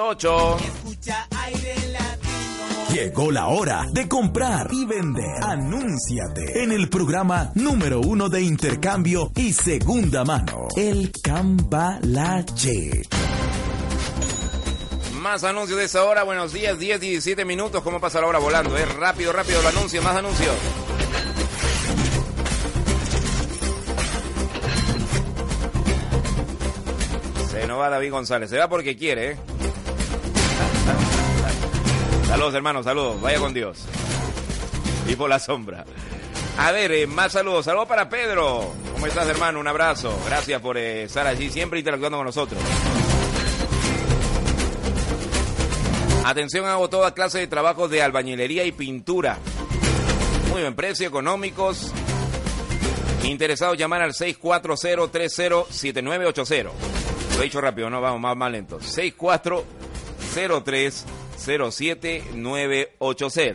8. Llegó la hora de comprar y vender. Anúnciate en el programa número uno de intercambio y segunda mano, el Cambalache. Más anuncios de esa hora. Buenos días, 10, 17 minutos. ¿Cómo pasa la hora volando? Es rápido, rápido el anuncio. Más anuncios. Se nos va David González. Se va porque quiere, ¿eh? Saludos, hermanos, saludos. Vaya con Dios. Y por la sombra. A ver, eh, más saludos. Saludos para Pedro. ¿Cómo estás, hermano? Un abrazo. Gracias por eh, estar allí, siempre interactuando con nosotros. Atención, hago toda clase de trabajos de albañilería y pintura. Muy buen precio, económicos. Interesados, llamar al 640307980. Lo he dicho rápido, no vamos más, más lento. 640307980.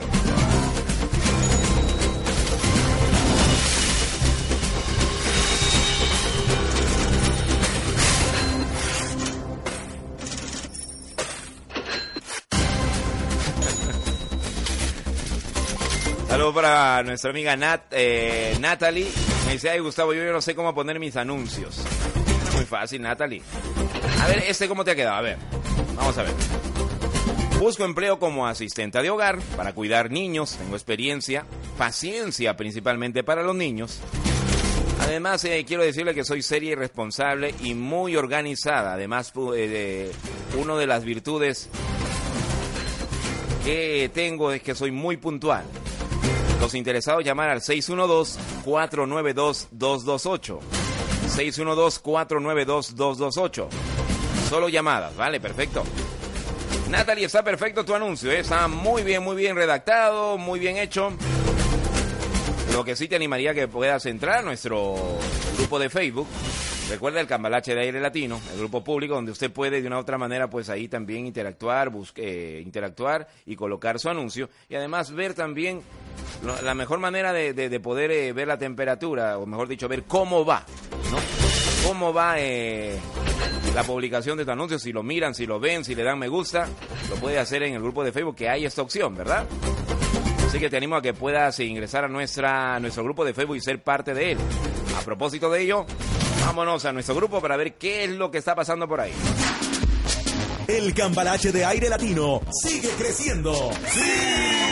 Saludos para nuestra amiga Nat, eh, Natalie. Me dice, ay Gustavo, yo no sé cómo poner mis anuncios. Muy fácil, Natalie. A ver, este cómo te ha quedado. A ver, vamos a ver. Busco empleo como asistente de hogar para cuidar niños. Tengo experiencia, paciencia principalmente para los niños. Además, eh, quiero decirle que soy seria y responsable y muy organizada. Además, eh, una de las virtudes que tengo es que soy muy puntual. Los interesados llamar al 612-492-228. 612-492-228. Solo llamadas, ¿vale? Perfecto. Natalie, está perfecto tu anuncio, ¿eh? está muy bien, muy bien redactado, muy bien hecho. Lo que sí te animaría que puedas entrar a nuestro grupo de Facebook. Recuerda el Cambalache de Aire Latino, el grupo público donde usted puede de una u otra manera pues ahí también interactuar, busque, eh, interactuar y colocar su anuncio y además ver también la mejor manera de, de- de poder eh, ver la temperatura o mejor dicho ver cómo va. Cómo va eh, la publicación de tu anuncio, si lo miran, si lo ven, si le dan me gusta, lo puede hacer en el grupo de Facebook que hay esta opción, ¿verdad? Así que te animo a que puedas ingresar a nuestra, nuestro grupo de Facebook y ser parte de él. A propósito de ello, vámonos a nuestro grupo para ver qué es lo que está pasando por ahí. El Cambalache de Aire Latino sigue creciendo. En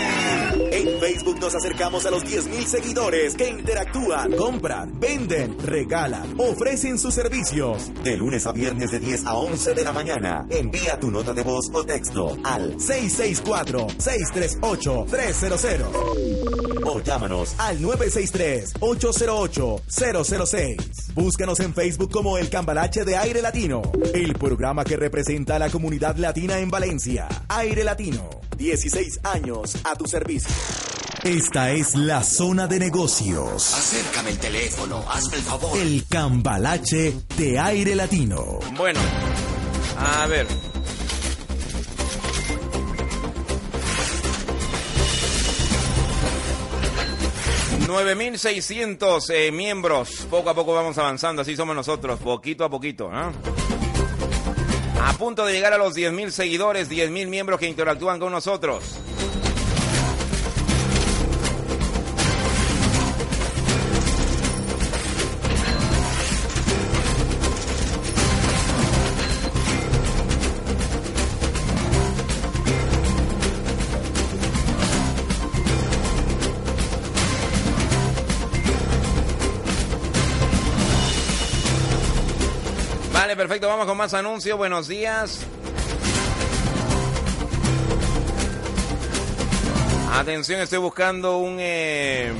Facebook nos acercamos a los 10.000 seguidores que interactúan, compran, venden, regalan, ofrecen sus servicios. De lunes a viernes de 10 a 11 de la mañana. Envía tu nota de voz o texto al 664-638-300. O llámanos al 963-808-006. Búscanos en Facebook como El Cambalache de Aire Latino, el programa que representa a la comunidad latina en Valencia. Aire Latino, 16 años a tu servicio. Esta es la zona de negocios. Acércame el teléfono, hazme el favor. El Cambalache de Aire Latino. Bueno, a ver. ...9.600 eh, miembros... ...poco a poco vamos avanzando... ...así somos nosotros... ...poquito a poquito... ¿no? A punto de llegar a los 10.000 seguidores... ...10.000 miembros que interactúan con nosotros... vamos con más anuncios. Buenos días. Atención, estoy buscando un eh,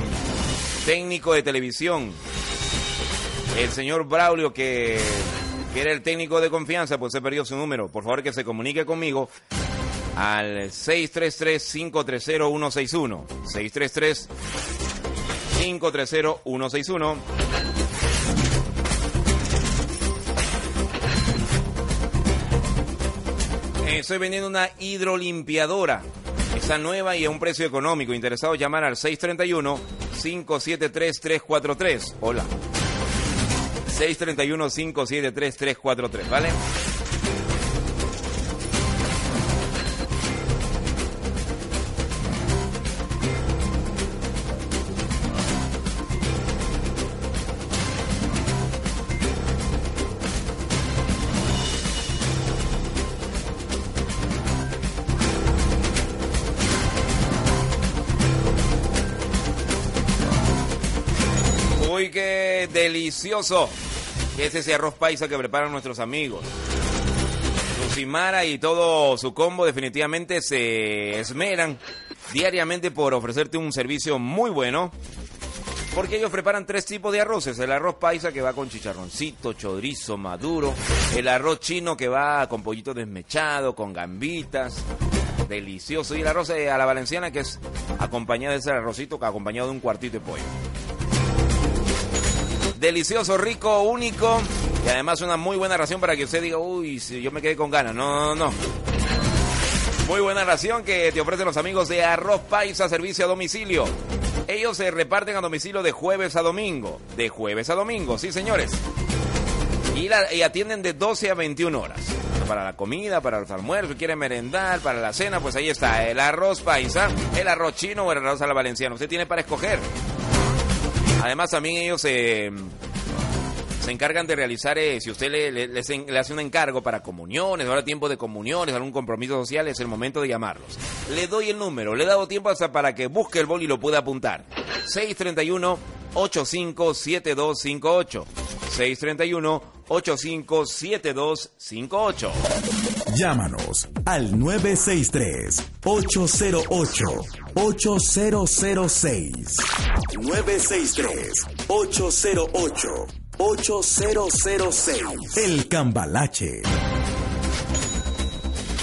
técnico de televisión. El señor Braulio, que, que era el técnico de confianza, pues se perdió su número. Por favor, que se comunique conmigo al 633-530-161. 633-530-161. Estoy vendiendo una hidrolimpiadora. Está nueva y a un precio económico. Interesado llamar al 631-573-343. Hola. 631-573-343, ¿vale? Delicioso. que es ese arroz paisa que preparan nuestros amigos? Simara y todo su combo definitivamente se esmeran diariamente por ofrecerte un servicio muy bueno. Porque ellos preparan tres tipos de arroces. El arroz paisa que va con chicharroncito, chorizo maduro. El arroz chino que va con pollito desmechado, con gambitas. Delicioso. Y el arroz a la valenciana que es acompañado de ese arrocito acompañado de un cuartito de pollo. Delicioso, rico, único. Y además una muy buena ración para que usted diga, uy, si yo me quedé con ganas. No, no, no. Muy buena ración que te ofrecen los amigos de Arroz Paisa Servicio a Domicilio. Ellos se reparten a domicilio de jueves a domingo. De jueves a domingo, sí señores. Y, atienden de 12 a 21 horas. Para la comida, para los almuerzos, quiere merendar, para la cena, pues ahí está el arroz paisa, el arroz chino o el arroz a la valenciana. Usted tiene para escoger. Además también ellos se se encargan de realizar, eh, si usted le, hace un encargo para comuniones, ahora tiempo de comuniones, algún compromiso social, es el momento de llamarlos. Le doy el número, le he dado tiempo hasta para que busque el bol y lo pueda apuntar. 631 857258 631 857258 Llámanos al 963 808 8006 963 808 8006. El Cambalache.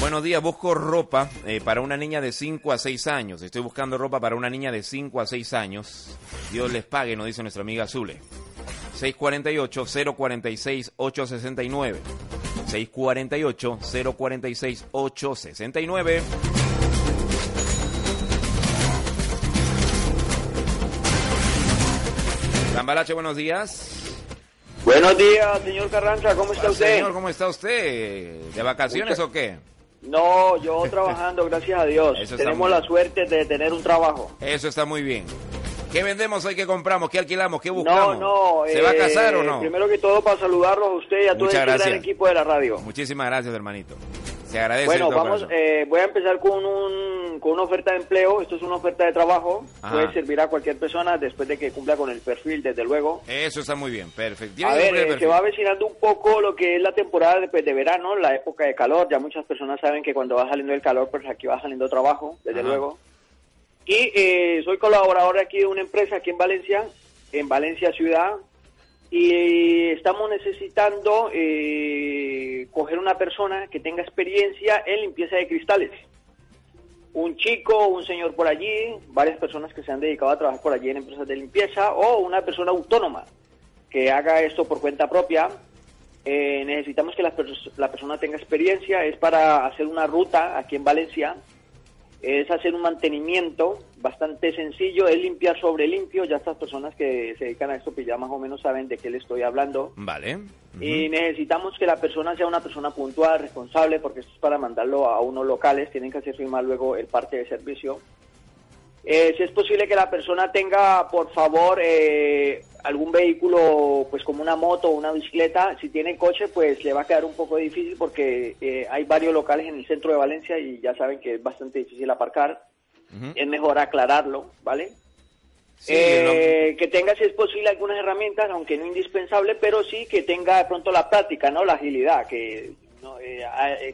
Buenos días, busco ropa eh, para una niña de 5 a 6 años. Estoy buscando ropa para una niña de 5 a 6 años. Dios les pague, nos dice nuestra amiga Zule. 648-046-869. 648-046-869. Cambalache, buenos días. Buenos días, señor Carranza, ¿cómo está usted? Señor, ¿cómo está usted? ¿De vacaciones o qué? No, yo trabajando, gracias a Dios. Tenemos la suerte de tener un trabajo. Eso está muy bien. ¿Qué vendemos hoy? ¿Qué compramos? ¿Qué alquilamos? ¿Qué buscamos? No, no. ¿Se va a casar o no? Eh, primero que todo, para saludarlos a usted y a todo el equipo de la radio. Muchísimas gracias, hermanito. Se agradece. Bueno, vamos, eh, voy a empezar con, un, con una oferta de empleo. Esto es una oferta de trabajo. Puede servir a cualquier persona después de que cumpla con el perfil, desde luego. Eso está muy bien, perfecto. A ver, eh, se va avecinando un poco lo que es la temporada de, pues, de, verano, la época de calor. Ya muchas personas saben que cuando va saliendo el calor, pues aquí va saliendo trabajo, desde luego. Y eh, soy colaborador aquí de una empresa aquí en Valencia, en Valencia Ciudad, y estamos necesitando eh, coger una persona que tenga experiencia en limpieza de cristales. Un chico, un señor por allí, varias personas que se han dedicado a trabajar por allí en empresas de limpieza o una persona autónoma que haga esto por cuenta propia. Eh, necesitamos que la, la persona tenga experiencia, es para hacer una ruta aquí en Valencia es hacer un mantenimiento bastante sencillo, es limpiar sobre limpio, ya estas personas que se dedican a esto pues ya más o menos saben de qué le estoy hablando. Vale. Y necesitamos que la persona sea una persona puntual, responsable, porque esto es para mandarlo a unos locales, tienen que hacer firmar luego el parte de servicio. Eh, si es posible que la persona tenga, por favor, eh, algún vehículo, pues como una moto o una bicicleta, si tiene coche, pues le va a quedar un poco difícil porque eh, hay varios locales en el centro de Valencia y ya saben que es bastante difícil aparcar. Es mejor aclararlo, ¿vale? Que tenga, si es posible, algunas herramientas, aunque no indispensable, pero sí que tenga de pronto la práctica, ¿no? La agilidad, que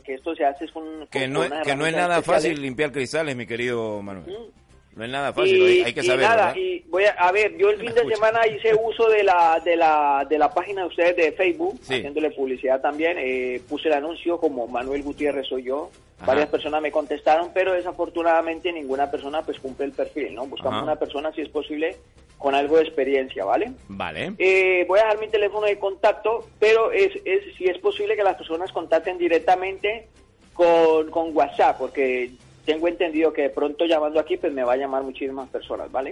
que esto se hace con, que no, que no es nada fácil limpiar cristales, mi querido Manuel. No es nada fácil, hay que saber. Y nada, y voy a, ver, yo el fin de semana hice uso de la, de la, de la página de ustedes de Facebook, haciéndole publicidad también. Eh, puse el anuncio como Manuel Gutiérrez soy yo. Varias personas me contestaron, pero desafortunadamente ninguna persona pues cumple el perfil, ¿no? Buscamos una persona, si es posible, con algo de experiencia, ¿vale? Vale. Eh, voy a dar mi teléfono de contacto, pero es, es si es posible que las personas contacten directamente con, con WhatsApp, porque tengo entendido que de pronto llamando aquí pues me va a llamar muchísimas personas, ¿vale?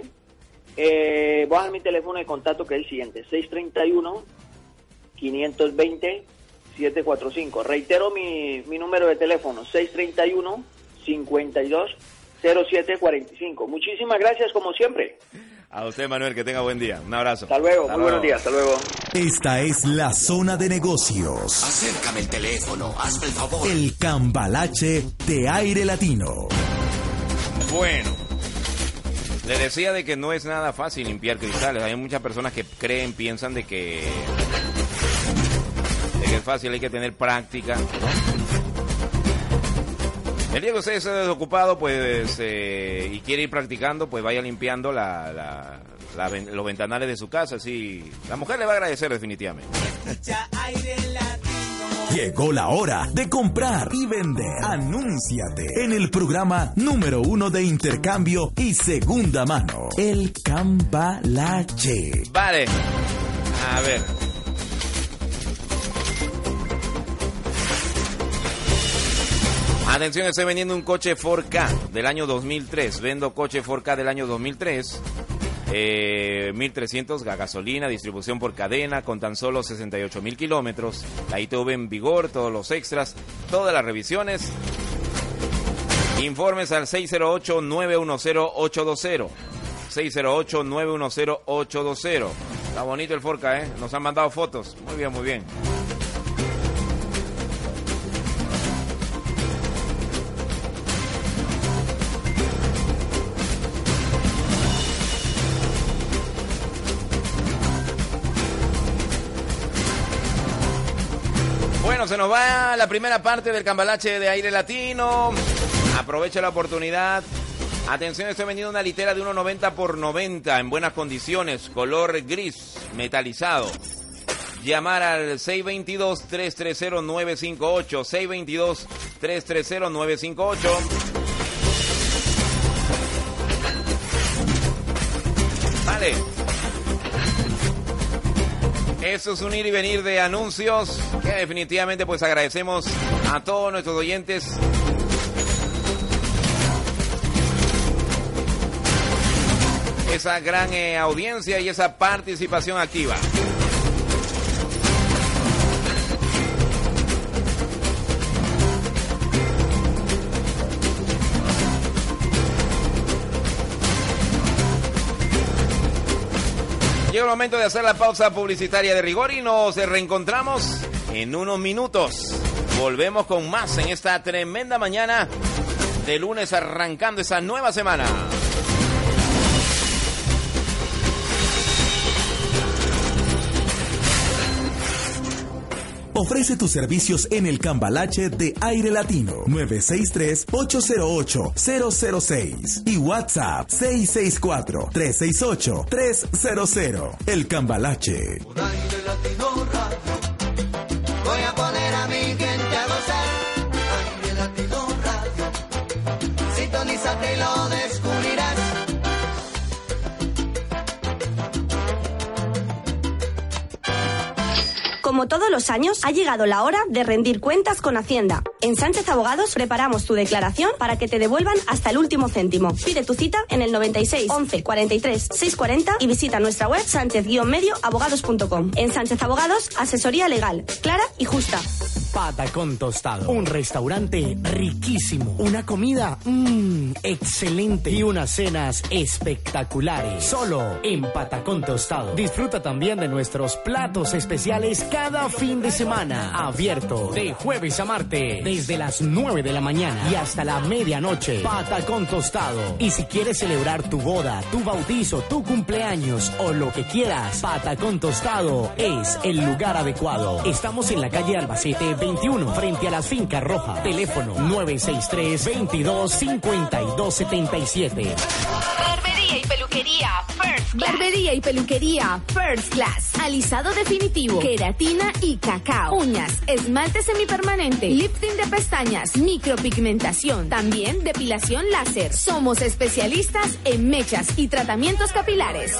Eh, voy a dar mi teléfono de contacto que es el siguiente, 631-520-745. Reitero mi, mi número de teléfono, 631-52-0745. Muchísimas gracias como siempre. A usted, Manuel, que tenga buen día. Un abrazo. Hasta luego, muy buenos días, hasta luego. Esta es la zona de negocios. Acércame el teléfono, hazme el favor. El cambalache de aire latino. Bueno, Le decía de que no es nada fácil limpiar cristales. Hay muchas personas que creen, piensan de que, de que es fácil, hay que tener práctica. El día que usted esté desocupado pues, eh, y quiere ir practicando, pues vaya limpiando la, la- la ven- los ventanales de su casa. Así, la mujer le va a agradecer definitivamente. Llegó la hora de comprar y vender. Anúnciate en el programa número uno de intercambio y segunda mano, el Cambalache. Vale. A ver. Atención, estoy vendiendo un coche 4K del año 2003. Vendo coche 4K del año 2003. Eh, 1300 a gasolina, distribución por cadena, con tan solo 68 mil kilómetros. La ITV en vigor, todos los extras, todas las revisiones. Informes al 608-910-820. 608-910-820. Está bonito el Forca, ¿eh? Nos han mandado fotos. Muy bien, muy bien. Bueno, se nos va la primera parte del cambalache de aire latino. Aprovecha la oportunidad. Atención, estoy vendiendo una litera de 1,90 por 90 en buenas condiciones, color gris, metalizado. Llamar al 622-330-958. 622-330-958. Eso es un ir y venir de anuncios que definitivamente pues agradecemos a todos nuestros oyentes. Esa gran eh, audiencia y esa participación activa. Llega el momento de hacer la pausa publicitaria de rigor y nos reencontramos en unos minutos. Volvemos con más en esta tremenda mañana de lunes arrancando esa nueva semana. Ofrece tus servicios en el Cambalache de Aire Latino 963-808-006 y WhatsApp 664-368-300. El Cambalache. Voy Como todos los años, ha llegado la hora de rendir cuentas con Hacienda. En Sánchez Abogados preparamos tu declaración para que te devuelvan hasta el último céntimo. Pide tu cita en el 96 11 43 640 y visita nuestra web sánchez-medioabogados.com. En Sánchez Abogados, asesoría legal, clara y justa. Patacón Tostado. Un restaurante riquísimo. Una comida mmm, excelente. Y unas cenas espectaculares. Solo en Patacón Tostado. Disfruta también de nuestros platos especiales cada fin de semana. Abierto de jueves a martes. Desde las 9 de la mañana y hasta la medianoche. Patacón Tostado. Y si quieres celebrar tu boda, tu bautizo, tu cumpleaños o lo que quieras, Patacón Tostado es el lugar adecuado. Estamos en la calle Albacete 21, frente a las fincas rojas. Teléfono 963 22 52 77. Barbería y peluquería First Class. Barbería y peluquería First Class. Alisado definitivo, queratina y cacao. Uñas, esmalte semipermanente, lifting de pestañas, micropigmentación. También depilación láser. Somos especialistas en mechas y tratamientos capilares.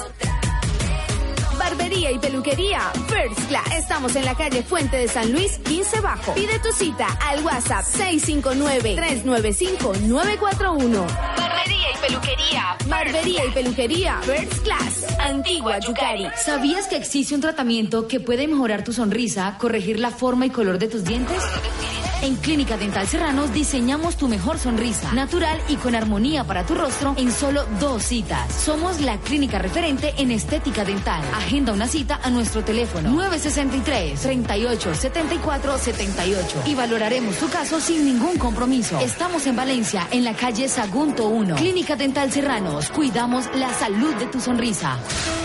Barbería y peluquería First Class. Estamos en la calle Fuente de San Luis, 15 Bajo. Pide tu cita al WhatsApp 659-395-941. Barbería y peluquería. Barbería y peluquería First Class. Antigua Yucari. ¿Sabías que existe un tratamiento que puede mejorar tu sonrisa, corregir la forma y color de tus dientes? En Clínica Dental Serranos diseñamos tu mejor sonrisa, natural y con armonía para tu rostro en solo dos citas. Somos la clínica referente en estética dental. Agenda una cita a nuestro teléfono 963 38 74 78 y valoraremos tu caso sin ningún compromiso. Estamos en Valencia, en la calle Sagunto 1. Clínica Dental Serranos. Cuidamos la salud de tu sonrisa.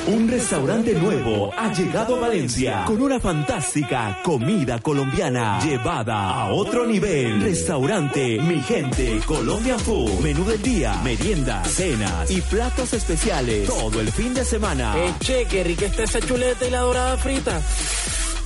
Un restaurante nuevo ha llegado a Valencia con una fantástica comida colombiana llevada a otro nivel. Restaurante Mi Gente Colombian Food. Menú del día, merienda, cenas y platos especiales todo el fin de semana. Eche, qué rica está esa chuleta y la dorada frita.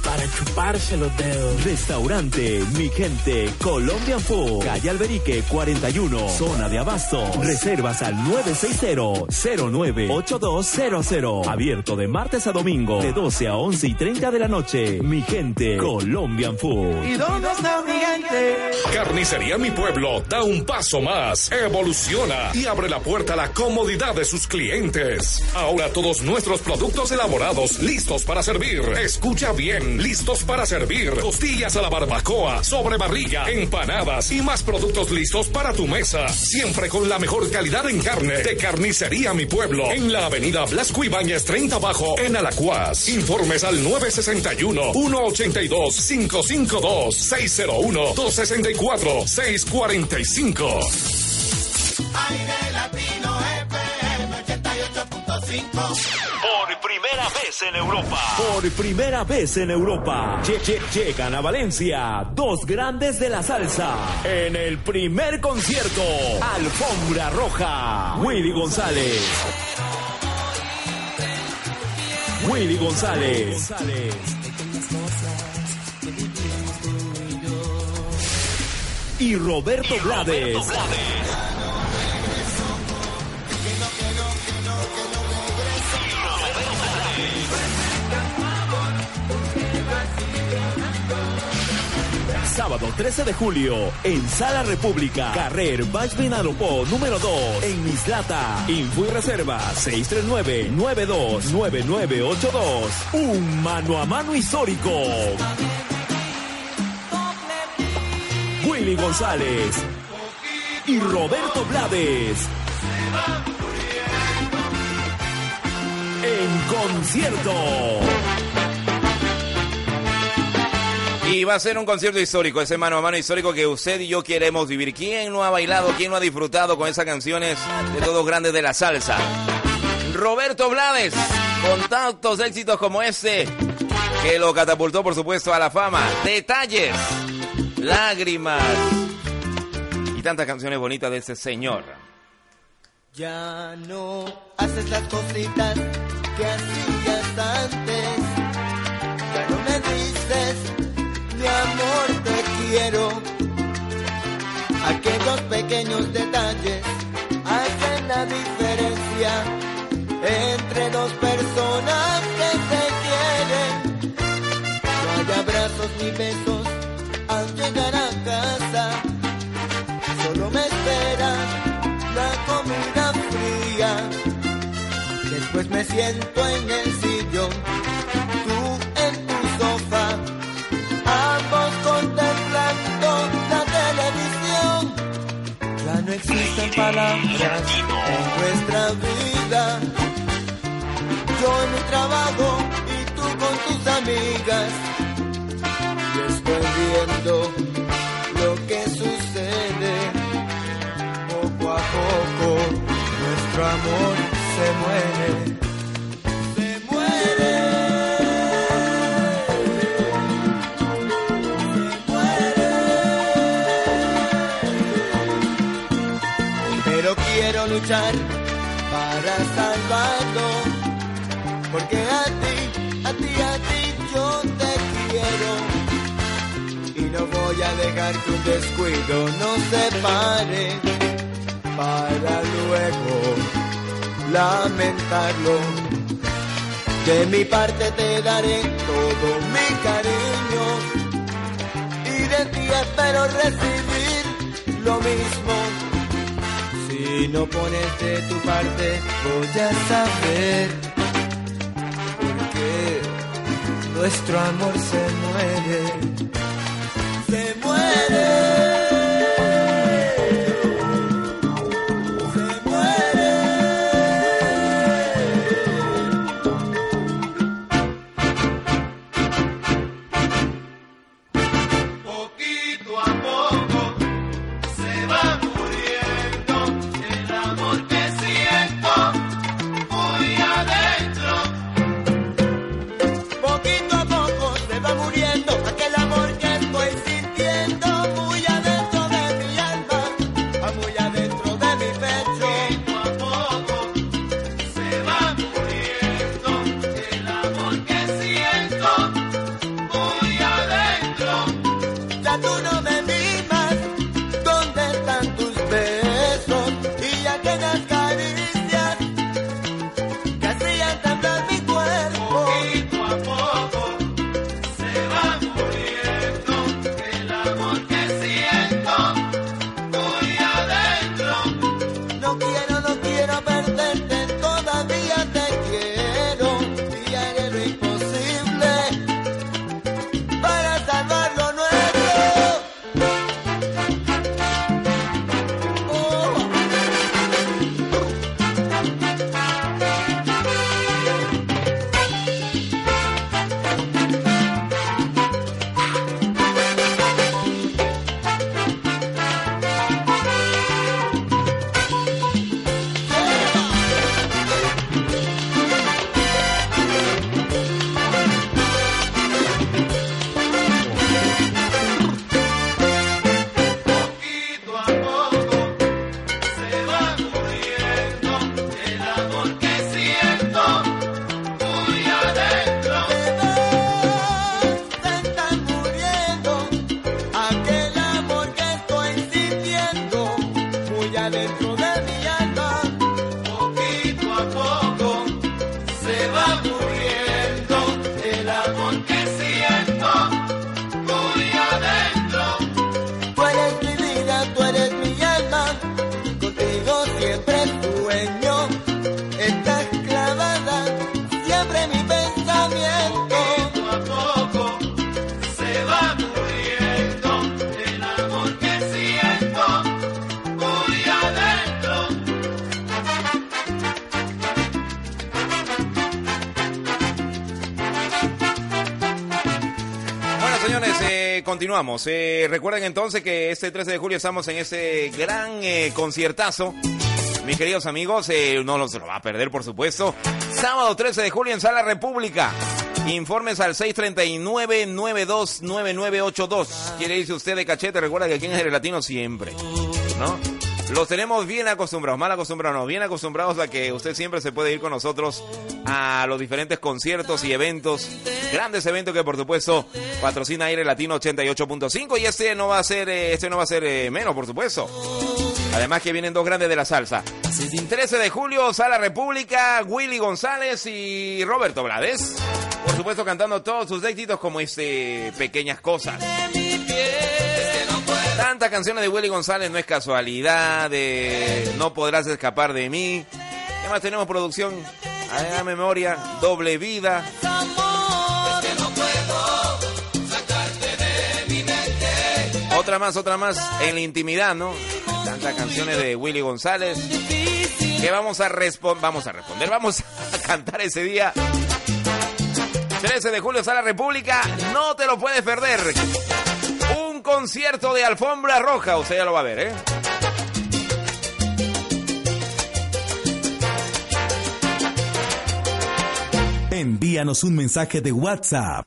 Para chuparse los dedos. Restaurante Mi Gente Colombian Food. Calle Alberique 41. Zona de Abasto. Reservas al 960-098200. Abierto de martes a domingo. De 12 a 11 y 30 de la noche. Mi Gente Colombian Food. ¿Y dónde está mi gente? Carnicería Mi Pueblo da un paso más, evoluciona y abre la puerta a la comodidad de sus clientes. Ahora todos nuestros productos elaborados listos para servir. Escucha bien, listos para servir. Costillas a la barbacoa, sobre barriga, empanadas y más productos listos para tu mesa. Siempre con la mejor calidad en carne de Carnicería Mi Pueblo. En la avenida Blasco Ibáñez 30 Bajo, en Alacuas. Informes al 961-182-552-601-264-645. Aire Latino FM 88.5. Por primera vez en Europa. Por primera vez en Europa. Lle- lle- Llegan a Valencia dos grandes de la salsa. En el primer concierto. Alfombra Roja. Willy González. Willy González. Y Roberto Blades. Sábado 13 de julio, en Sala República, Carrer Baix Vinalopó, número 2, en Mislata. Info y reserva 639-929982. Un mano a mano histórico. Willy González y Roberto Blades. En concierto. Y va a ser un concierto histórico, ese mano a mano histórico que usted y yo queremos vivir. ¿Quién no ha bailado, quién no ha disfrutado con esas canciones de todos grandes de la salsa? Roberto Blades, con tantos éxitos como este, que lo catapultó, por supuesto, a la fama. Detalles, lágrimas y tantas canciones bonitas de ese señor. Ya no haces las cositas que hacías antes. Aquellos pequeños detalles hacen la diferencia entre dos personas que se quieren. No hay abrazos ni besos al llegar a casa. Solo me esperas la comida fría. Después me siento en el sillón, palabras en nuestra vida. Yo en mi trabajo y tú con tus amigas. Y estoy dejar que un descuido nos separe para luego lamentarlo. De mi parte te daré todo mi cariño y de ti espero recibir lo mismo. Si no pones de tu parte voy a saber por qué nuestro amor se muere. Se continuamos. Eh, recuerden entonces que este 13 de julio estamos en ese gran eh, conciertazo. Mis queridos amigos, eh, no lo, se lo va a perder, por supuesto. Sábado 13 de julio en Sala República. Informes al 639-929982. Quiere irse usted de cachete, recuerda que aquí en el Latino siempre, ¿no? Los tenemos bien acostumbrados, mal acostumbrados, no, bien acostumbrados a que usted siempre se puede ir con nosotros a los diferentes conciertos y eventos, grandes eventos que por supuesto patrocina Aire Latino 88.5 y este no va a ser, eh, este no va a ser eh, menos, por supuesto. Además que vienen dos grandes de la salsa. 13 de julio, Sala República, Willy González y Roberto Blades. Por supuesto cantando todos sus éxitos como este Pequeñas Cosas. Tantas canciones de Willy González no es casualidad, de No podrás escapar de mí. Además tenemos producción a memoria, doble vida. Otra más, otra más en la intimidad, ¿no? Tantas canciones de Willy González que vamos a responder, vamos a responder, vamos a cantar ese día. 13 de julio, Sala República, no te lo puedes perder concierto de alfombra roja. Usted ya lo va a ver, ¿eh? Envíanos un mensaje de WhatsApp.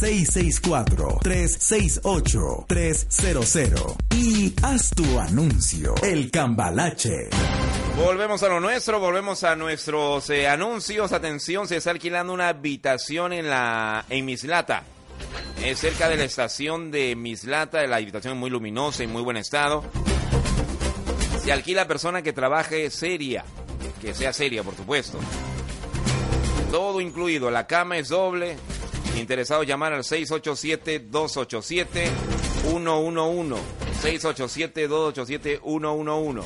664-368-300 y haz tu anuncio. El Cambalache. Volvemos a lo nuestro, volvemos a nuestros eh, anuncios. Atención, se está alquilando una habitación en la en Mislata. Es cerca de la estación de Mislata, la habitación es muy luminosa y muy buen estado. Se alquila persona que trabaje seria, que sea seria, por supuesto. Todo incluido, la cama es doble. Interesado llamar al 687-287-111. 687-287-111.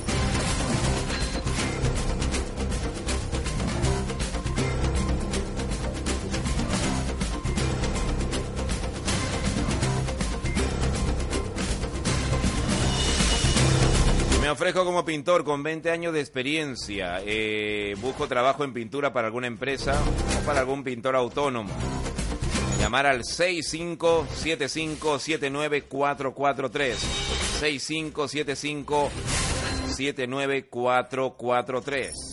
Me ofrezco como pintor con 20 años de experiencia. Eh, busco trabajo en pintura para alguna empresa o para algún pintor autónomo. Llamar al 6575-79443. 6575-79443.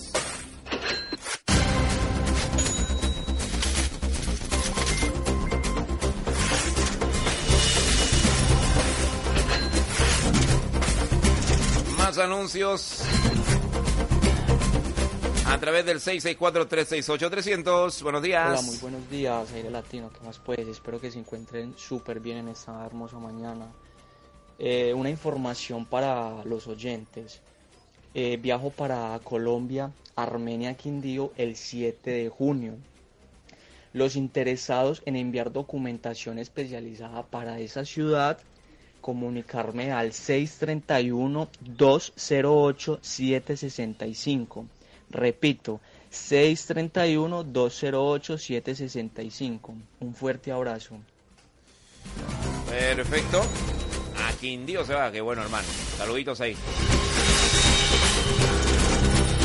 Más anuncios a través del 664-368-300. Buenos días. Hola, muy buenos días, Aire Latino. ¿Qué más puedes? Espero que se encuentren súper bien en esta hermosa mañana. Eh, una información para los oyentes. Eh, viajo para Colombia, Armenia, Quindío, el 7 de junio. Los interesados en enviar documentación especializada para esa ciudad, comunicarme al 631-208-765. Repito, 631-208-765. Un fuerte abrazo. Perfecto. A Quindío se va, qué bueno hermano. Saluditos ahí.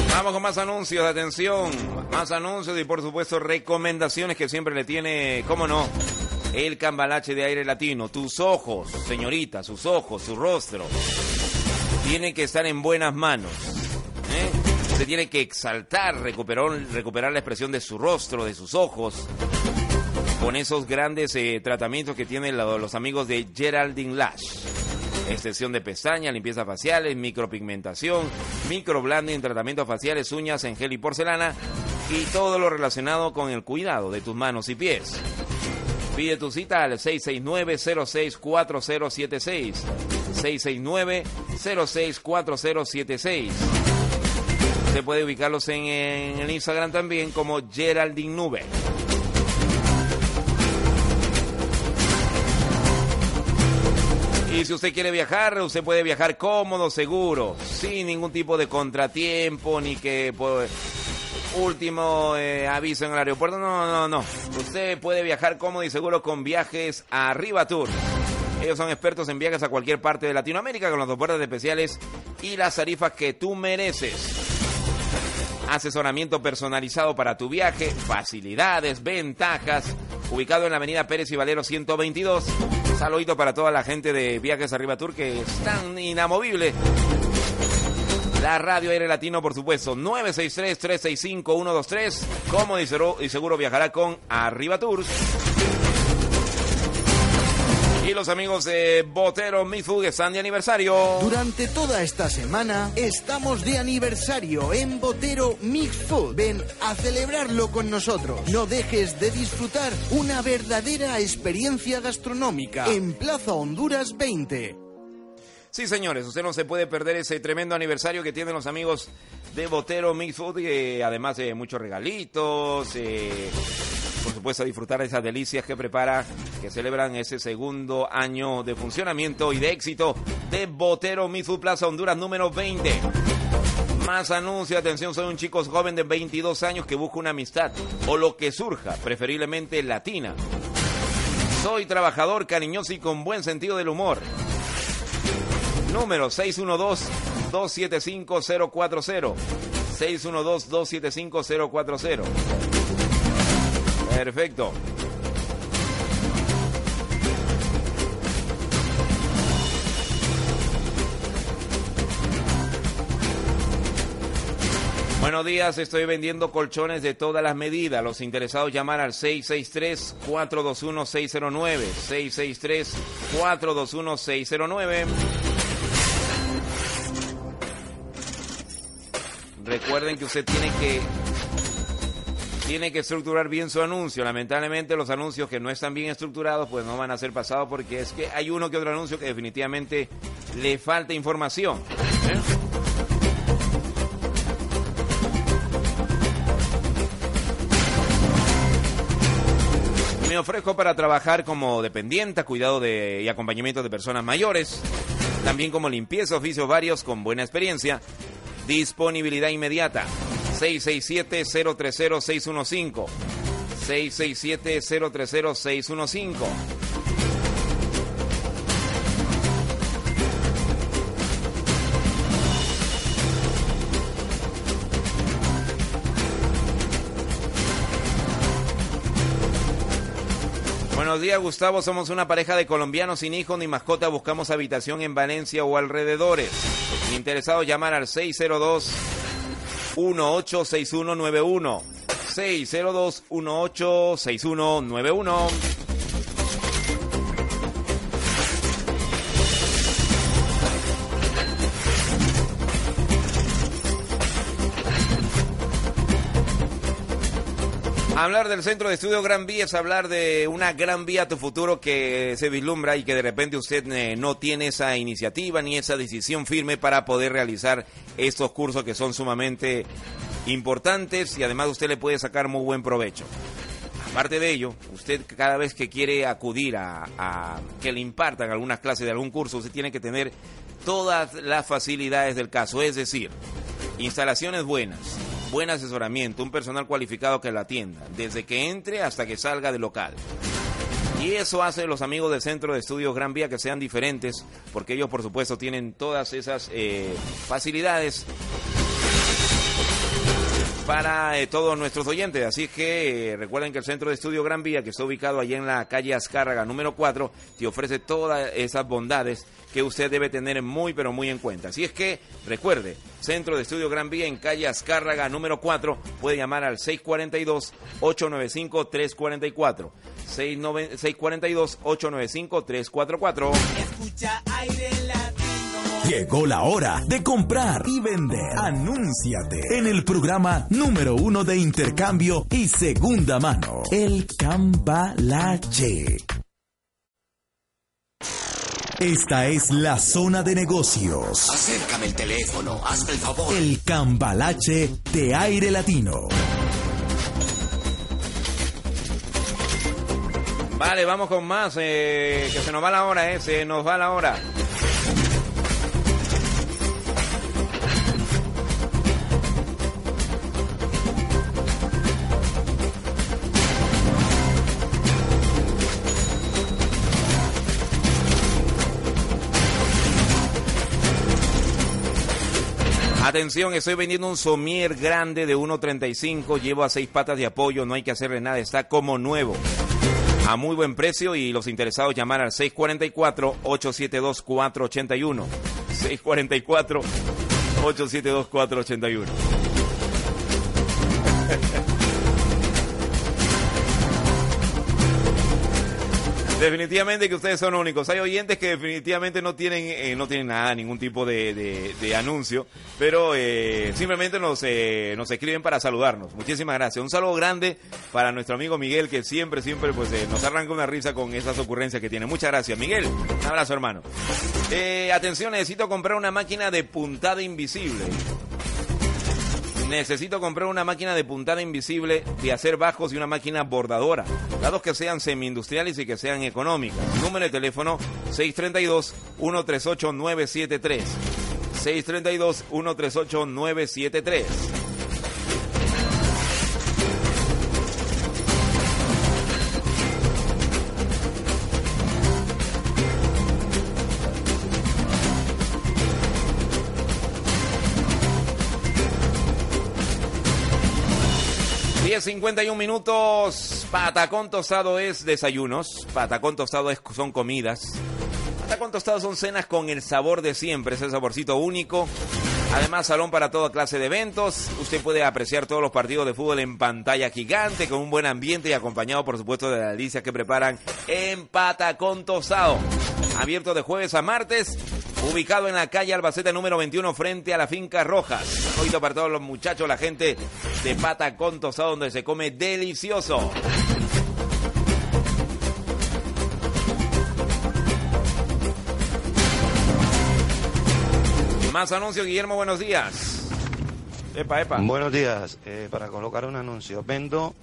Vamos con más anuncios, atención, más anuncios y por supuesto recomendaciones que siempre le tiene, cómo no, el cambalache de aire latino. Tus ojos, señorita, sus ojos, su rostro, tienen que estar en buenas manos. ¿eh? Se tiene que exaltar, recuperar, recuperar la expresión de su rostro, de sus ojos, con esos grandes eh, tratamientos que tienen lo- los amigos de Geraldine Lash. Extensión de pestañas, limpieza faciales, micropigmentación, microblending, tratamientos faciales, uñas en gel y porcelana y todo lo relacionado con el cuidado de tus manos y pies. Pide tu cita al 669-064076. 669-064076. Usted puede ubicarlos en, el Instagram también como Geraldine Nube. Y si usted quiere viajar, usted puede viajar cómodo, seguro, sin ningún tipo de contratiempo, ni que pues, último eh, aviso en el aeropuerto. No, no, no. Usted puede viajar cómodo y seguro con viajes Arriba Tour. Ellos son expertos en viajes a cualquier parte de Latinoamérica con los ofertas especiales y las tarifas que tú mereces. Asesoramiento personalizado para tu viaje, facilidades, ventajas. Ubicado en la avenida Pérez y Valero 122. Saludito para toda la gente de Viajes Arriba Tour que es tan inamovible. La radio aire latino, por supuesto, 963-365-123. Cómodo y y seguro viajará con Arriba Tours. Y los amigos de Botero Mi Food están de aniversario. Durante toda esta semana estamos de aniversario en Botero Mix Food. Ven a celebrarlo con nosotros. No dejes de disfrutar una verdadera experiencia gastronómica en Plaza Honduras 20. Sí, señores, usted no se puede perder ese tremendo aniversario que tienen los amigos de Botero Mix Food, además de muchos regalitos, eh, por supuesto disfrutar de esas delicias que prepara, que celebran ese segundo año de funcionamiento y de éxito de Botero Food Plaza Honduras número 20. Más anuncio, atención, soy un chico joven de 22 años que busca una amistad o lo que surja, preferiblemente latina. Soy trabajador, cariñoso y con buen sentido del humor. Número 612-275-040. 612-275-040. Perfecto. Buenos días, estoy vendiendo colchones de todas las medidas. Los interesados llamar al 663-421-609. 663-421-609. Recuerden que usted tiene que tiene que estructurar bien su anuncio. Lamentablemente los anuncios que no están bien estructurados pues no van a ser pasados porque es que hay uno que otro anuncio que definitivamente le falta información. Me ofrezco para trabajar como dependiente, cuidado de, y acompañamiento de personas mayores, también como limpieza, oficios varios con buena experiencia, disponibilidad inmediata. 667-030-615. 667-030-615. Buenos días, Gustavo. Somos una pareja de colombianos sin hijos ni mascota. Buscamos habitación en Valencia o alrededores. Interesados, llamar al 602 186191. 602 186191. Hablar del centro de estudio Gran Vía es hablar de una gran vía a tu futuro que se vislumbra y que de repente usted eh, no tiene esa iniciativa ni esa decisión firme para poder realizar estos cursos que son sumamente importantes y además usted le puede sacar muy buen provecho. Aparte de ello, usted cada vez que quiere acudir a, a que le impartan algunas clases de algún curso, usted tiene que tener todas las facilidades del caso, es decir, instalaciones buenas, buen asesoramiento, un personal cualificado que la atienda, desde que entre hasta que salga del local. Y eso hace los amigos del Centro de Estudios Gran Vía que sean diferentes, porque ellos por supuesto tienen todas esas eh, facilidades para eh, todos nuestros oyentes. Así que eh, recuerden que el Centro de Estudio Gran Vía, que está ubicado allá en la calle Azcárraga número 4, te ofrece todas esas bondades que usted debe tener muy pero muy en cuenta. Así es que recuerde, Centro de Estudio Gran Vía en calle Azcárraga número 4, puede llamar al 642-895-344. 642-895-344. Escucha aire latino. Llegó la hora de comprar y vender. Anúnciate en el programa número uno de intercambio y segunda mano, el Cambalache. Esta es la zona de negocios. Acércame el teléfono, hazme el favor. El Cambalache de Aire Latino. Vale, vamos con más, eh, que se nos va la hora, eh, se nos va la hora. Atención, estoy vendiendo un somier grande de 1.35, llevo a seis patas de apoyo, no hay que hacerle nada, está como nuevo. A muy buen precio y los interesados llamar al 644-872-481. 644-872-481. Definitivamente que ustedes son únicos. Hay oyentes que definitivamente no tienen, eh, no tienen nada, ningún tipo de, de- anuncio, pero eh, simplemente nos, eh, nos escriben para saludarnos. Muchísimas gracias. Un saludo grande para nuestro amigo Miguel, que siempre, siempre pues, nos arranca una risa con esas ocurrencias que tiene. Muchas gracias, Miguel. Un abrazo, hermano. Atención, necesito comprar una máquina de puntada invisible. Necesito comprar una máquina de puntada invisible de hacer bajos y una máquina bordadora. Dados que sean semi-industriales y que sean económicas. Número de teléfono 632-138-973. 632-138-973. Diez cincuenta y un minutos. Patacón tostado es desayunos. Patacón tostado es, son comidas. Patacón tostado son cenas con el sabor de siempre, ese saborcito único. Además, salón para toda clase de eventos. Usted puede apreciar todos los partidos de fútbol en pantalla gigante, con un buen ambiente y acompañado, por supuesto, de las delicias que preparan en Patacón Tostado. Abierto de jueves a martes, ubicado en la calle Albacete número 21, frente a la finca Rojas. Hoy para todos los muchachos, la gente de Patacón Tostado, donde se come delicioso. Más anuncios, Guillermo, buenos días. Epa, epa. Buenos días. Eh, para colocar un anuncio, vendo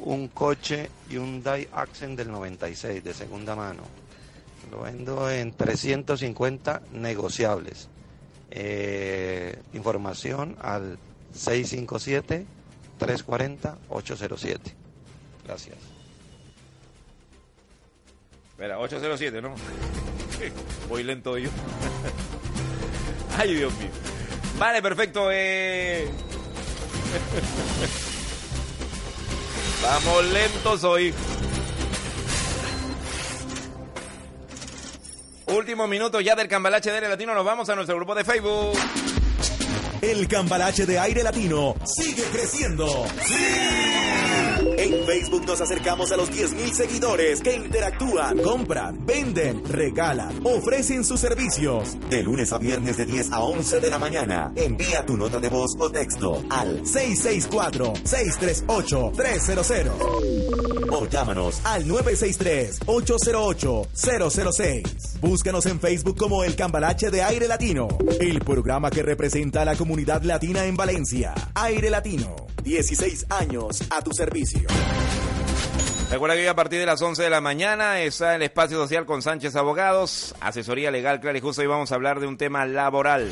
un coche Hyundai Accent del 96 de segunda mano. Lo vendo en 350 negociables. Eh, información al 657-340-807. Gracias. Espera, 807, ¿no? Voy lento yo. Ay, Dios mío. Vale, perfecto. Eh... Vamos lentos hoy. Último minuto ya del Cambalache de Aire Latino. Nos vamos a nuestro grupo de Facebook. El Cambalache de Aire Latino sigue creciendo. En Facebook nos acercamos a los 10.000 seguidores que interactúan, compran, venden, regalan, ofrecen sus servicios. De lunes a viernes de 10 a 11 de la mañana. Envía tu nota de voz o texto al 664-638-300. O llámanos al 963-808-006. Búscanos en Facebook como El Cambalache de Aire Latino, el programa que representa a la comunidad latina en Valencia. Aire Latino, 16 años a tu servicio. Recuerda que hoy a partir de las 11 de la mañana está el espacio social con Sánchez Abogados, asesoría legal clara y justo. Hoy vamos a hablar de un tema laboral.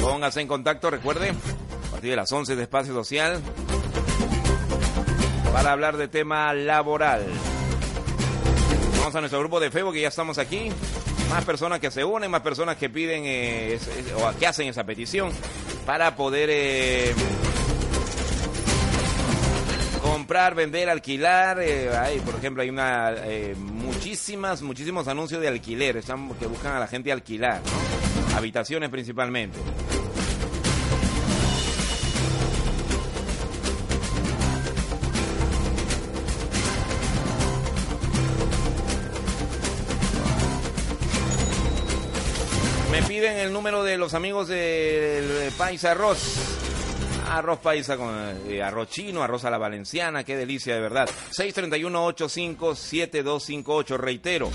Póngase en contacto, recuerde, a partir de las 11 de espacio social para hablar de tema laboral. Vamos a nuestro grupo de Facebook, que ya estamos aquí. Más personas que se unen, más personas que piden eh, o que hacen esa petición para poder eh, comprar, vender, alquilar. eh, hay, por ejemplo, hay una muchísimas, muchísimos anuncios de alquiler. Están que buscan a la gente alquilar, ¿no? habitaciones principalmente. Me piden el número de los amigos del Paisa Arroz. Arroz paisa con eh, arroz chino, arroz a la valenciana, qué delicia de verdad. 631-857258, reitero.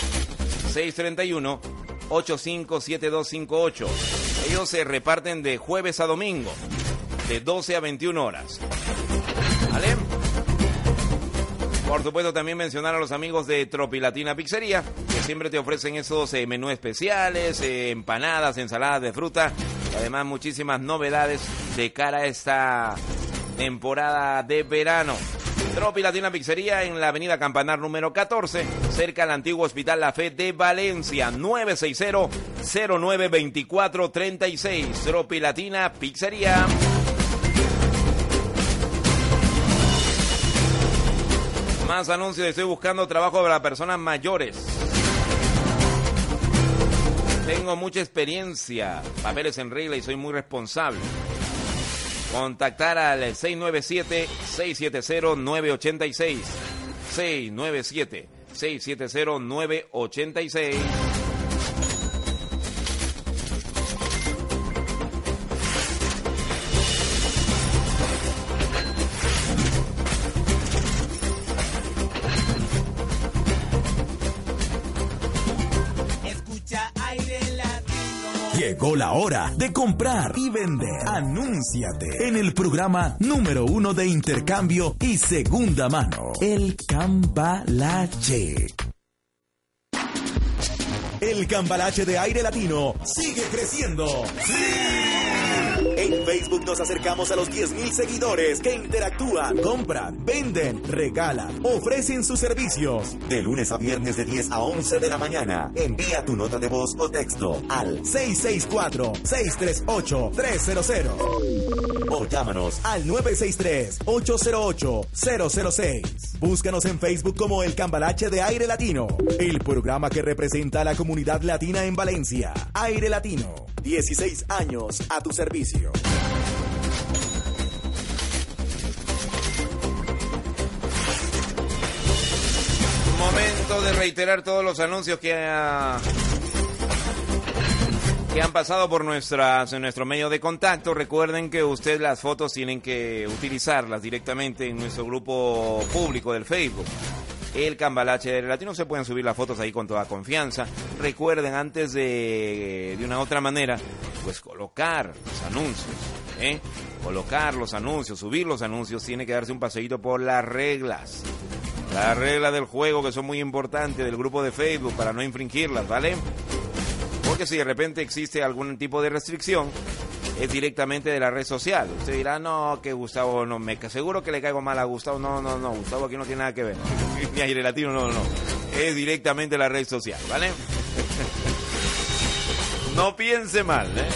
631-857258. Ellos se reparten de jueves a domingo, de 12 a 21 horas. ¿Vale? Por supuesto, también mencionar a los amigos de Tropilatina Pizzería, que siempre te ofrecen esos eh, menús especiales, eh, empanadas, ensaladas de fruta y además muchísimas novedades de cara a esta temporada de verano. Tropilatina Pizzería en la avenida Campanar número 14, cerca al antiguo Hospital La Fe de Valencia, 960-092436. Tropilatina Pizzería. Más anuncios, estoy buscando trabajo para personas mayores. Tengo mucha experiencia, papeles en regla y soy muy responsable. Contactar al 697-670-986. 697-670-986. Llegó la hora de comprar y vender. Anúnciate en el programa número uno de intercambio y segunda mano, el Cambalache. El Cambalache de Aire Latino sigue creciendo. En Facebook nos acercamos a los 10.000 seguidores que interactúan, compran, venden, regalan, ofrecen sus servicios. De lunes a viernes de 10 a 11 de la mañana. Envía tu nota de voz o texto al 664-638-300. O llámanos al 963-808-006. Búscanos en Facebook como El Cambalache de Aire Latino, el programa que representa a la comunidad latina en Valencia. Aire Latino, 16 años a tu servicio. Momento de reiterar todos los anuncios que, que han pasado por nuestras, en nuestro medio de contacto. Recuerden que ustedes las fotos tienen que utilizarlas directamente en nuestro grupo público del Facebook. El Cambalache del Latino se pueden subir las fotos ahí con toda confianza. Recuerden antes de, de una otra manera, pues colocar los anuncios. ¿eh? Colocar los anuncios, subir los anuncios, tiene que darse un paseíto por las reglas. Las reglas del juego que son muy importantes del grupo de Facebook para no infringirlas, ¿vale? Porque si de repente existe algún tipo de restricción, es directamente de la red social. Usted dirá, no, que Gustavo, no, me seguro que le caigo mal a Gustavo. No, no, no, Gustavo aquí no tiene nada que ver. Ni aire latino, no, no. Es directamente la red social, ¿vale? no piense mal, ¿eh?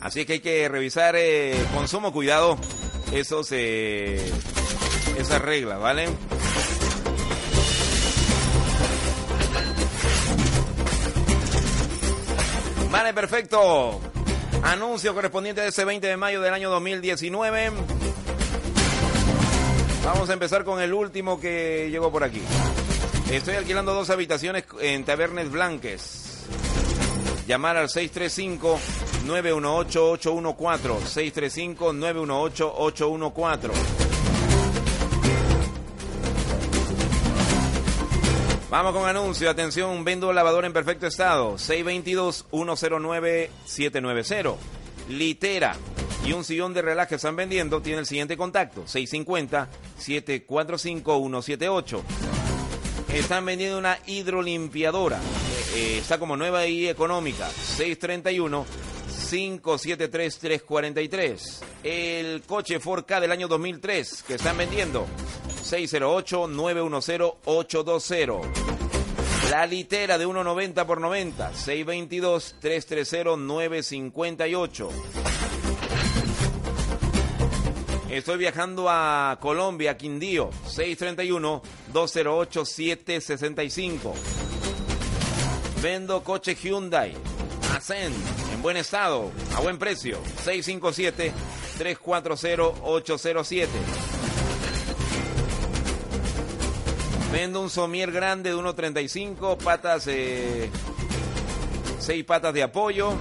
Así que hay que revisar eh, con sumo cuidado esos, eh, esas reglas, ¿vale? Vale, perfecto. Anuncio correspondiente de ese 20 de mayo del año 2019. Vamos a empezar con el último que llegó por aquí. Estoy alquilando dos habitaciones en Tabernes Blanques. Llamar al 635-918-814. 635-918-814. Vamos con anuncio. Atención, vendo lavadora en perfecto estado. 622-109-790. Litera y un sillón de relax que están vendiendo. Tiene el siguiente contacto. 650-745-178. Están vendiendo una hidrolimpiadora. Eh, está como nueva y económica. 631 573-343. El coche 4K del año 2003 que están vendiendo. 608-910-820. La litera de 1.90 por 90. 622-330-958. Estoy viajando a Colombia, Quindío. 631-208-765. Vendo coche Hyundai. Ascend, en buen estado, a buen precio. 657-340-807. Vendo un somier grande de 1.35, patas, eh, 6 patas de apoyo.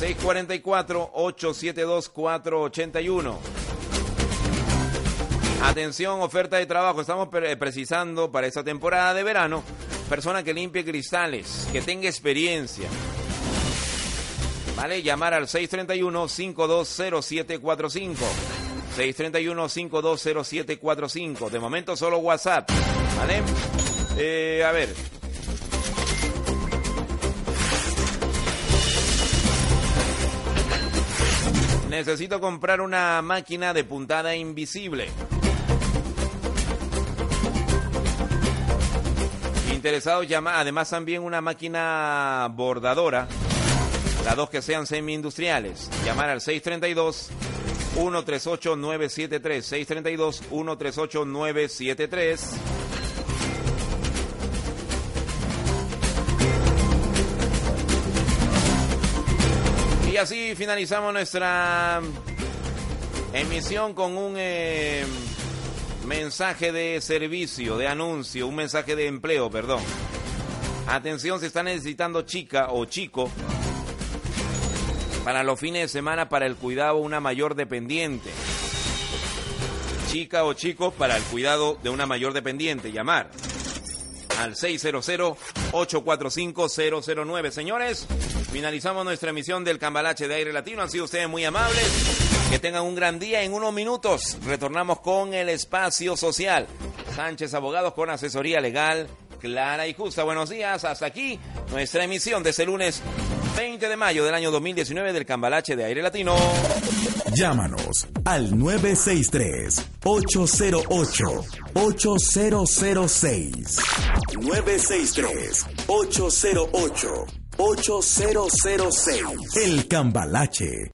644-872-481. Atención, oferta de trabajo. Estamos pre- precisando para esta temporada de verano persona que limpie cristales, que tenga experiencia. ¿Vale? Llamar al 631-520745. 631-520745. De momento solo WhatsApp. ¿Vale? Eh, a ver. Necesito comprar una máquina de puntada invisible. Interesados llama, además también una máquina bordadora, las dos que sean semi-industriales. Llamar al 632 138 973 632 138 973. Y así finalizamos nuestra emisión con un eh, mensaje de servicio, de anuncio, un mensaje de empleo, perdón. Atención, se está necesitando chica o chico para los fines de semana para el cuidado de una mayor dependiente. Chica o chico para el cuidado de una mayor dependiente. Llamar al 600-845-009. Señores, finalizamos nuestra emisión del Cambalache de Aire Latino. Han sido ustedes muy amables. Que tengan un gran día. En unos minutos retornamos con el espacio social. Sánchez Abogados con asesoría legal clara y justa. Buenos días. Hasta aquí nuestra emisión de este lunes 20 de mayo del año 2019 del Cambalache de Aire Latino. Llámanos al 963-808-8006. 963-808-8006. El Cambalache.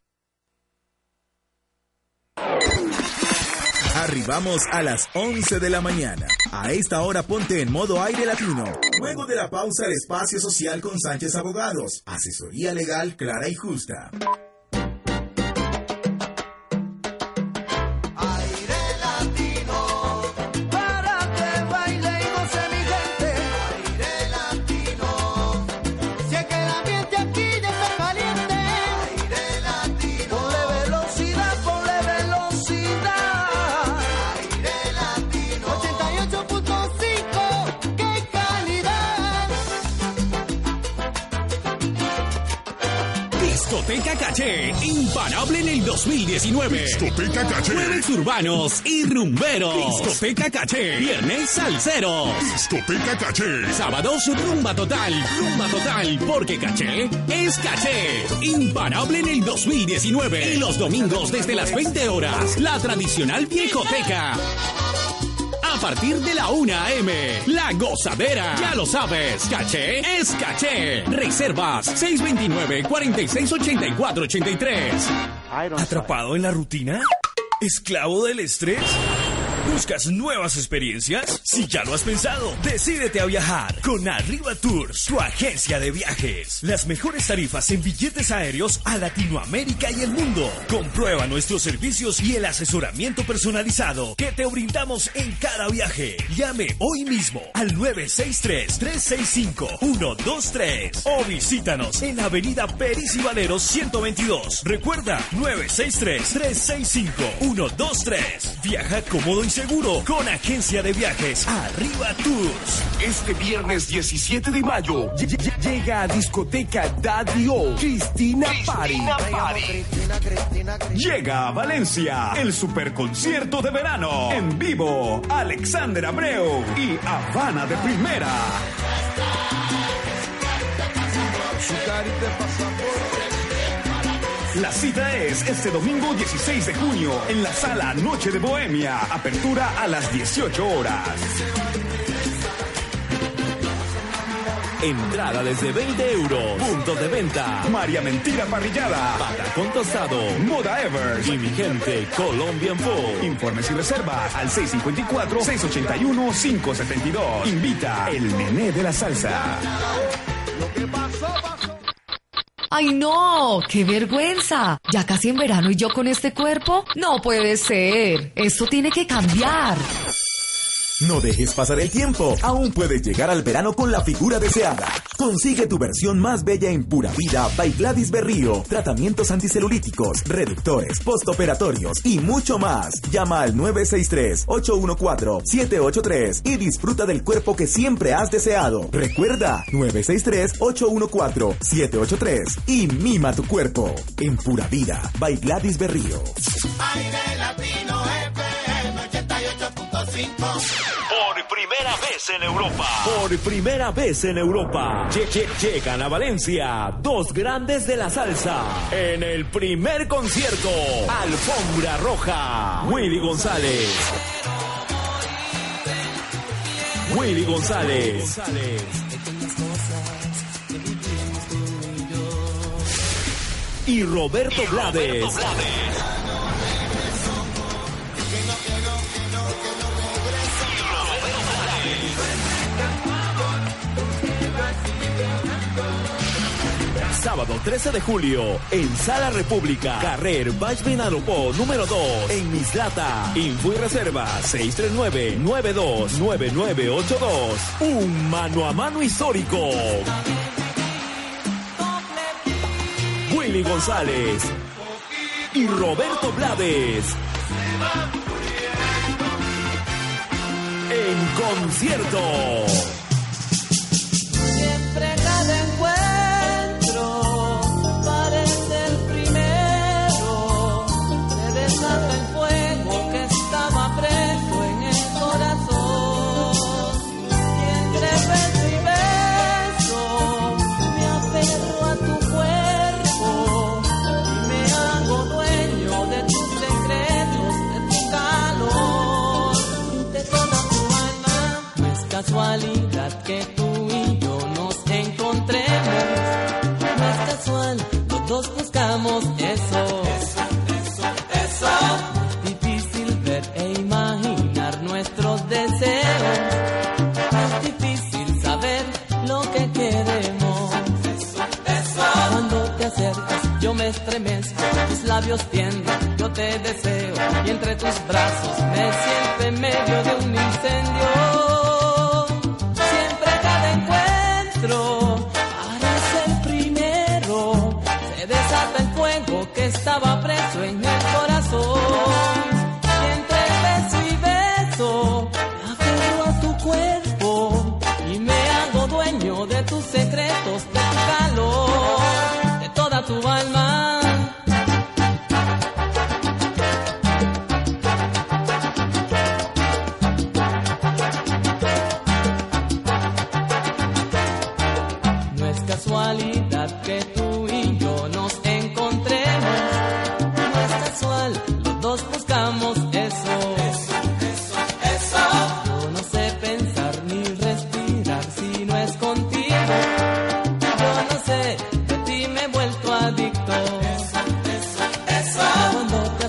Arribamos a las 11 de la mañana. A esta hora ponte en modo aire latino. Luego de la pausa, el espacio social con Sánchez Abogados. Asesoría legal clara y justa. Caché, imparable en el 2019. Discoteca Caché. Jueves urbanos y rumberos. Discoteca Caché. Viernes salseros. Discoteca Caché. Sábados rumba total. Rumba total, porque Caché es Caché. Imparable en el 2019. Y los domingos desde las 20 horas. La tradicional viejoteca. A partir de la 1 a.m. La gozadera. Ya lo sabes, caché es caché. Reservas 629-4684-83. ¿Atrapado en la rutina? ¿Esclavo del estrés? ¿Buscas nuevas experiencias? Si ya lo has pensado, decídete a viajar con Arriba Tours, tu agencia de viajes. Las mejores tarifas en billetes aéreos a Latinoamérica y el mundo. Comprueba nuestros servicios y el asesoramiento personalizado que te brindamos en cada viaje. Llame hoy mismo al 963-365-123 o visítanos en Avenida Peris y Valero 122. Recuerda, 963-365-123. Viaja cómodo y seguro con Agencia de Viajes Arriba Tours. Este viernes 17 de mayo ll- ll- llega a discoteca Daddy O Cristina Pari. Llega a Valencia el superconcierto de verano en vivo Alexander Abreu y Habana de Primera. La cita es este domingo 16 de junio en la sala Noche de Bohemia. Apertura a las 18 horas. Entrada desde 20 euros. Puntos de venta. María Mentira Parrillada. Patacón tostado. Moda Evers. Y mi gente Colombian Food. Informes y reservas al 654-681-572. Invita el nené de la salsa. ¡Ay, no! ¡Qué vergüenza! ¿Ya casi en verano y yo con este cuerpo? No puede ser. Esto tiene que cambiar. No dejes pasar el tiempo. Aún puedes llegar al verano con la figura deseada. Consigue tu versión más bella en Pura Vida by Gladys Berrío. Tratamientos anticelulíticos, reductores, postoperatorios y mucho más. Llama al 963-814-783 y disfruta del cuerpo que siempre has deseado. Recuerda, 963-814-783 y mima tu cuerpo. En Pura Vida by Gladys Berrío. Aire Latino FM 88.5. Por primera vez en Europa. Por primera vez en Europa. Lle- Llegan a Valencia dos grandes de la salsa. En el primer concierto, Alfombra Roja. Willy González. Willy González. Y Roberto Blades. Sábado 13 de julio, en Sala República, Carrer Vinalopó, número 2, en Mislata. Info y reserva 639-929982. Un mano a mano histórico. Willy González y Roberto Blades. En concierto.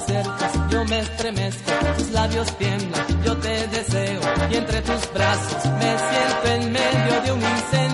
acercas, yo me estremezco, tus labios tiemblan, yo te deseo y entre tus brazos me siento en medio de un incendio.